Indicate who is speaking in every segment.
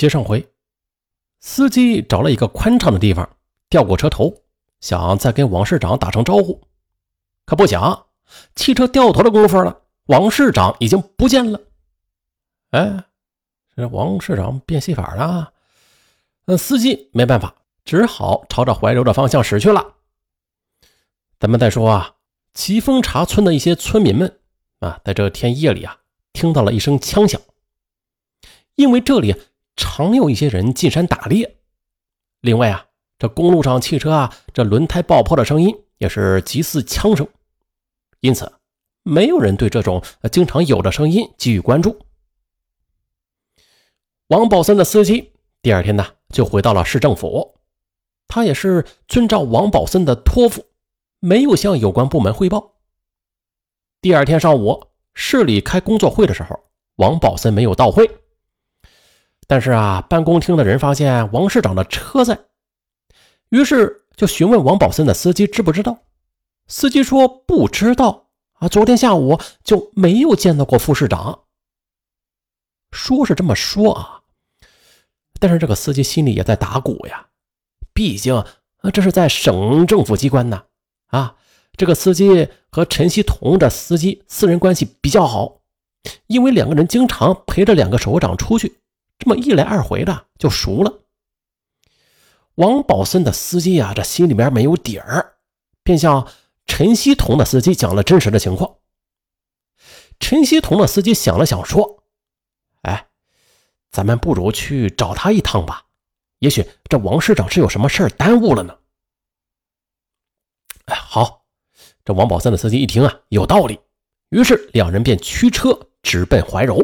Speaker 1: 接上回，司机找了一个宽敞的地方，调过车头，想再跟王市长打声招呼。可不想，汽车掉头的功夫了，王市长已经不见了。哎，这王市长变戏法了。那司机没办法，只好朝着怀柔的方向驶去了。咱们再说啊，奇峰茶村的一些村民们啊，在这天夜里啊，听到了一声枪响，因为这里常有一些人进山打猎。另外啊，这公路上汽车啊，这轮胎爆破的声音也是极似枪声。因此，没有人对这种经常有的声音给予关注。王宝森的司机第二天呢，就回到了市政府。他也是遵照王宝森的托付，没有向有关部门汇报。第二天上午，市里开工作会的时候，王宝森没有到会。但是啊，办公厅的人发现王市长的车在，于是就询问王宝森的司机知不知道。司机说不知道啊，昨天下午就没有见到过副市长。说是这么说啊，但是这个司机心里也在打鼓呀，毕竟啊这是在省政府机关呢啊，这个司机和陈锡同这司机私人关系比较好，因为两个人经常陪着两个首长出去，这么一来二回的就熟了。王宝森的司机啊，这心里面没有底儿，便向。陈锡同的司机讲了真实的情况。陈锡同的司机想了想，说：“哎，咱们不如去找他一趟吧，也许这王市长是有什么事耽误了呢。”哎，好，这王宝森的司机一听啊，有道理，于是两人便驱车直奔怀柔。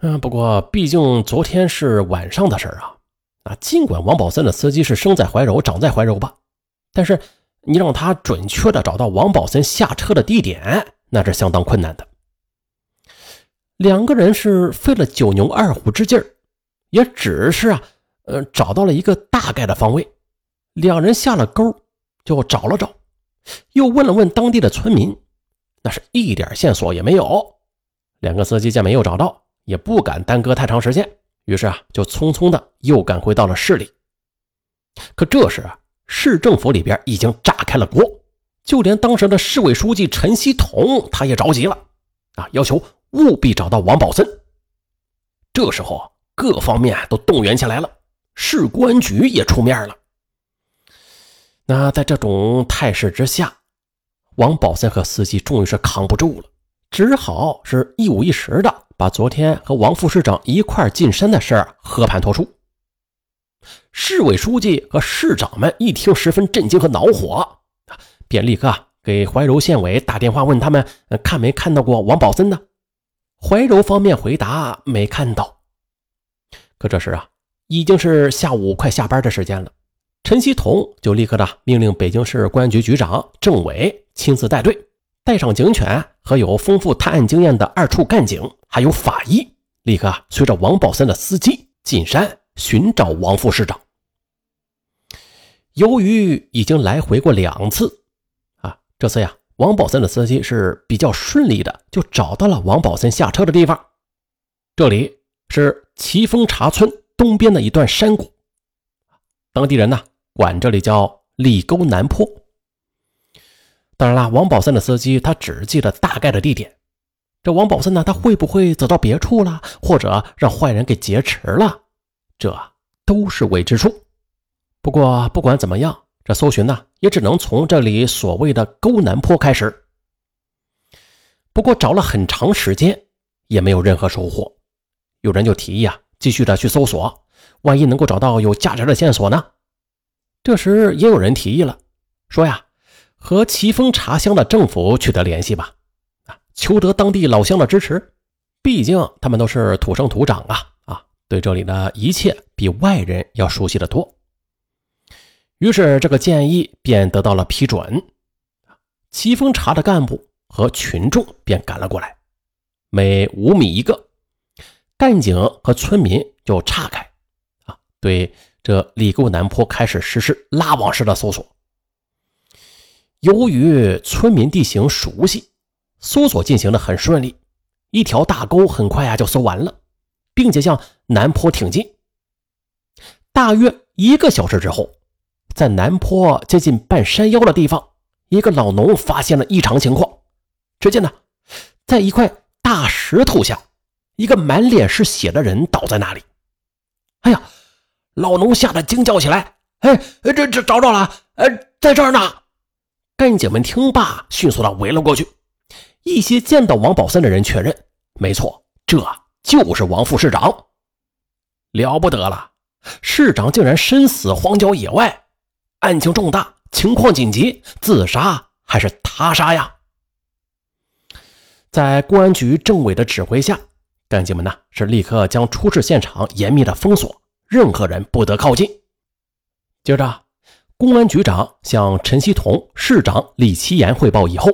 Speaker 1: 嗯，不过毕竟昨天是晚上的事儿啊，啊，尽管王宝森的司机是生在怀柔、长在怀柔吧，但是。你让他准确的找到王宝森下车的地点，那是相当困难的。两个人是费了九牛二虎之劲儿，也只是啊，呃，找到了一个大概的方位。两人下了沟，就找了找，又问了问当地的村民，那是一点线索也没有。两个司机见没有找到，也不敢耽搁太长时间，于是啊，就匆匆的又赶回到了市里。可这时啊。市政府里边已经炸开了锅，就连当时的市委书记陈锡同他也着急了，啊，要求务必找到王宝森。这时候各方面都动员起来了，市公安局也出面了。那在这种态势之下，王宝森和司机终于是扛不住了，只好是一五一十的把昨天和王副市长一块进山的事儿和盘托出。市委书记和市长们一听，十分震惊和恼火，便立刻给怀柔县委打电话，问他们看没看到过王宝森呢？怀柔方面回答没看到。可这时啊，已经是下午快下班的时间了。陈锡同就立刻的命令北京市公安局局长政委亲自带队，带上警犬和有丰富探案经验的二处干警，还有法医，立刻随着王宝森的司机进山。寻找王副市长。由于已经来回过两次，啊，这次呀，王宝森的司机是比较顺利的，就找到了王宝森下车的地方。这里是奇峰茶村东边的一段山谷，当地人呢管这里叫里沟南坡。当然了，王宝森的司机他只记得大概的地点。这王宝森呢，他会不会走到别处了，或者让坏人给劫持了？这都是未知数。不过不管怎么样，这搜寻呢也只能从这里所谓的沟南坡开始。不过找了很长时间也没有任何收获。有人就提议啊，继续的去搜索，万一能够找到有价值的线索呢？这时也有人提议了，说呀，和奇峰茶乡的政府取得联系吧，啊，求得当地老乡的支持，毕竟他们都是土生土长啊。啊对这里的一切比外人要熟悉的多，于是这个建议便得到了批准。奇峰茶的干部和群众便赶了过来，每五米一个，干警和村民就岔开，啊，对这里沟南坡开始实施拉网式的搜索。由于村民地形熟悉，搜索进行的很顺利，一条大沟很快啊就搜完了。并且向南坡挺进。大约一个小时之后，在南坡接近半山腰的地方，一个老农发现了异常情况。只见呢，在一块大石头下，一个满脸是血的人倒在那里。哎呀！老农吓得惊叫起来：“哎，这这找着了！呃，在这儿呢！”干警们听罢，迅速的围了过去。一些见到王宝森的人确认，没错，这就是王副市长。了不得了，市长竟然身死荒郊野外，案情重大，情况紧急，自杀还是他杀呀？在公安局政委的指挥下，干警们呢是立刻将出事现场严密的封锁。任何人不得靠近。接着，公安局长向陈锡同、市长李奇岩汇报以后，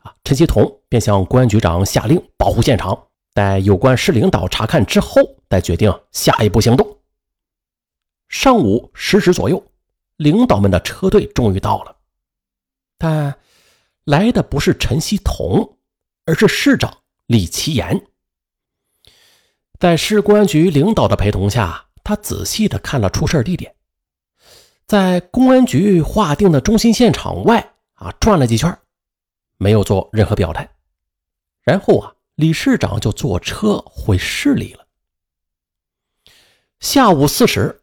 Speaker 1: 啊，陈锡同便向公安局长下令保护现场，待有关市领导查看之后，再决定下一步行动。上午十时左右，领导们的车队终于到了，但来的不是陈锡同，而是市长李奇岩。在市公安局领导的陪同下。他仔细的看了出事地点，在公安局划定的中心现场外啊转了几圈，没有做任何表态。然后啊，李市长就坐车回市里了。下午四时，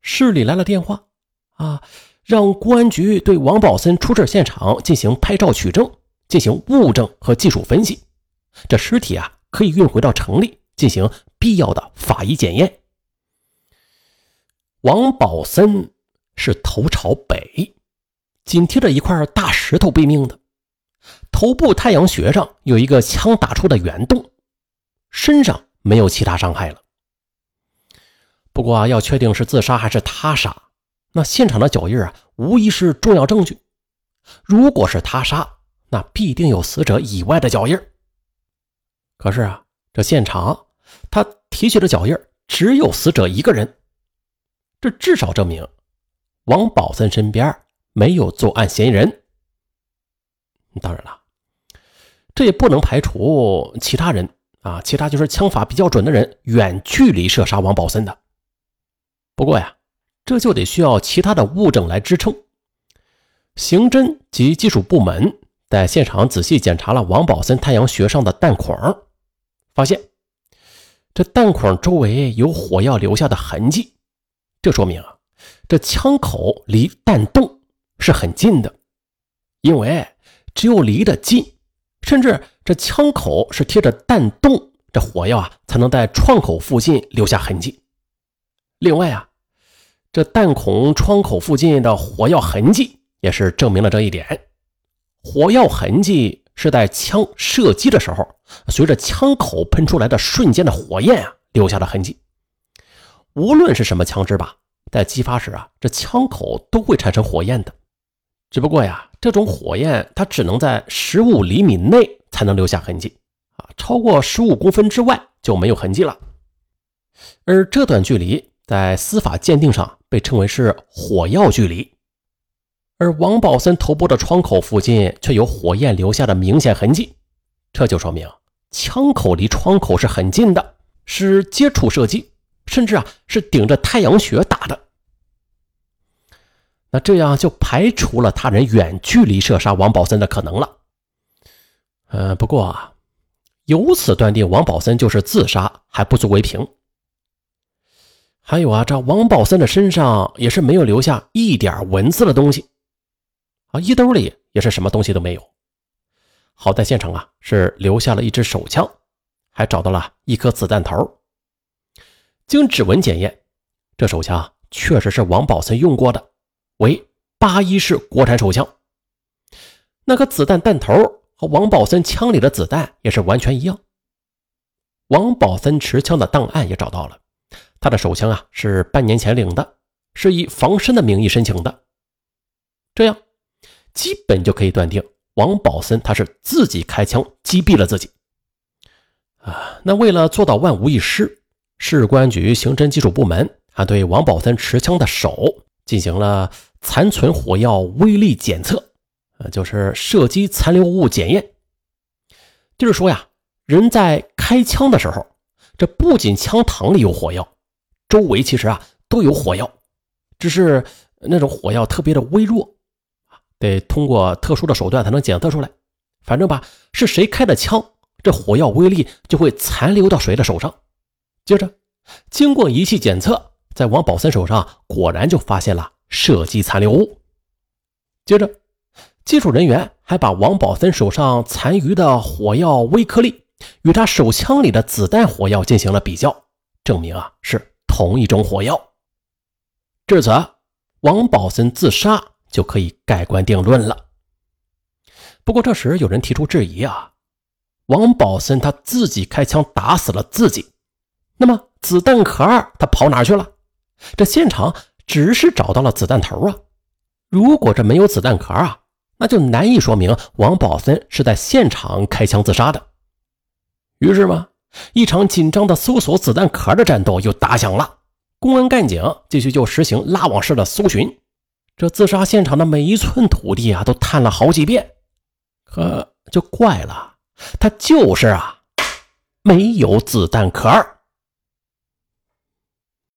Speaker 1: 市里来了电话，啊，让公安局对王宝森出事现场进行拍照取证，进行物证和技术分析。这尸体啊，可以运回到城里进行必要的法医检验。王宝森是头朝北，紧贴着一块大石头毙命的，头部太阳穴上有一个枪打出的圆洞，身上没有其他伤害了。不过啊要确定是自杀还是他杀，那现场的脚印啊，无疑是重要证据。如果是他杀，那必定有死者以外的脚印。可是啊，这现场他提取的脚印只有死者一个人。这至少证明，王宝森身边没有作案嫌疑人。当然了，这也不能排除其他人啊，其他就是枪法比较准的人远距离射杀王宝森的。不过呀，这就得需要其他的物证来支撑。刑侦及技术部门在现场仔细检查了王宝森太阳穴上的弹孔，发现这弹孔周围有火药留下的痕迹。这说明啊，这枪口离弹洞是很近的，因为只有离得近，甚至这枪口是贴着弹洞，这火药啊才能在创口附近留下痕迹。另外啊，这弹孔窗口附近的火药痕迹也是证明了这一点。火药痕迹是在枪射击的时候，随着枪口喷出来的瞬间的火焰啊留下的痕迹。无论是什么枪支吧，在激发时啊，这枪口都会产生火焰的。只不过呀，这种火焰它只能在十五厘米内才能留下痕迹啊，超过十五公分之外就没有痕迹了。而这段距离在司法鉴定上被称为是火药距离。而王宝森头部的窗口附近却有火焰留下的明显痕迹，这就说明枪口离窗口是很近的，是接触射击。甚至啊，是顶着太阳穴打的。那这样就排除了他人远距离射杀王宝森的可能了。呃，不过啊，由此断定王宝森就是自杀还不足为凭。还有啊，这王宝森的身上也是没有留下一点文字的东西啊，衣兜里也是什么东西都没有。好在现场啊是留下了一支手枪，还找到了一颗子弹头。经指纹检验，这手枪确实是王宝森用过的，为八一式国产手枪。那个子弹弹头和王宝森枪里的子弹也是完全一样。王宝森持枪的档案也找到了，他的手枪啊是半年前领的，是以防身的名义申请的。这样，基本就可以断定王宝森他是自己开枪击毙了自己。啊，那为了做到万无一失。市公安局刑侦技术部门还对王宝森持枪的手进行了残存火药威力检测，呃，就是射击残留物检验。就是说呀，人在开枪的时候，这不仅枪膛里有火药，周围其实啊都有火药，只是那种火药特别的微弱得通过特殊的手段才能检测出来。反正吧，是谁开的枪，这火药威力就会残留到谁的手上。接着，经过仪器检测，在王宝森手上果然就发现了射击残留物。接着，技术人员还把王宝森手上残余的火药微颗粒与他手枪里的子弹火药进行了比较，证明啊是同一种火药。至此，王宝森自杀就可以盖棺定论了。不过这时有人提出质疑啊，王宝森他自己开枪打死了自己，那么子弹壳他跑哪去了？这现场只是找到了子弹头啊。如果这没有子弹壳啊，那就难以说明王宝森是在现场开枪自杀的。于是嘛，一场紧张的搜索子弹壳的战斗又打响了。公安干警继续就实行拉网式的搜寻，这自杀现场的每一寸土地啊，都探了好几遍。可就怪了，他就是啊，没有子弹壳儿。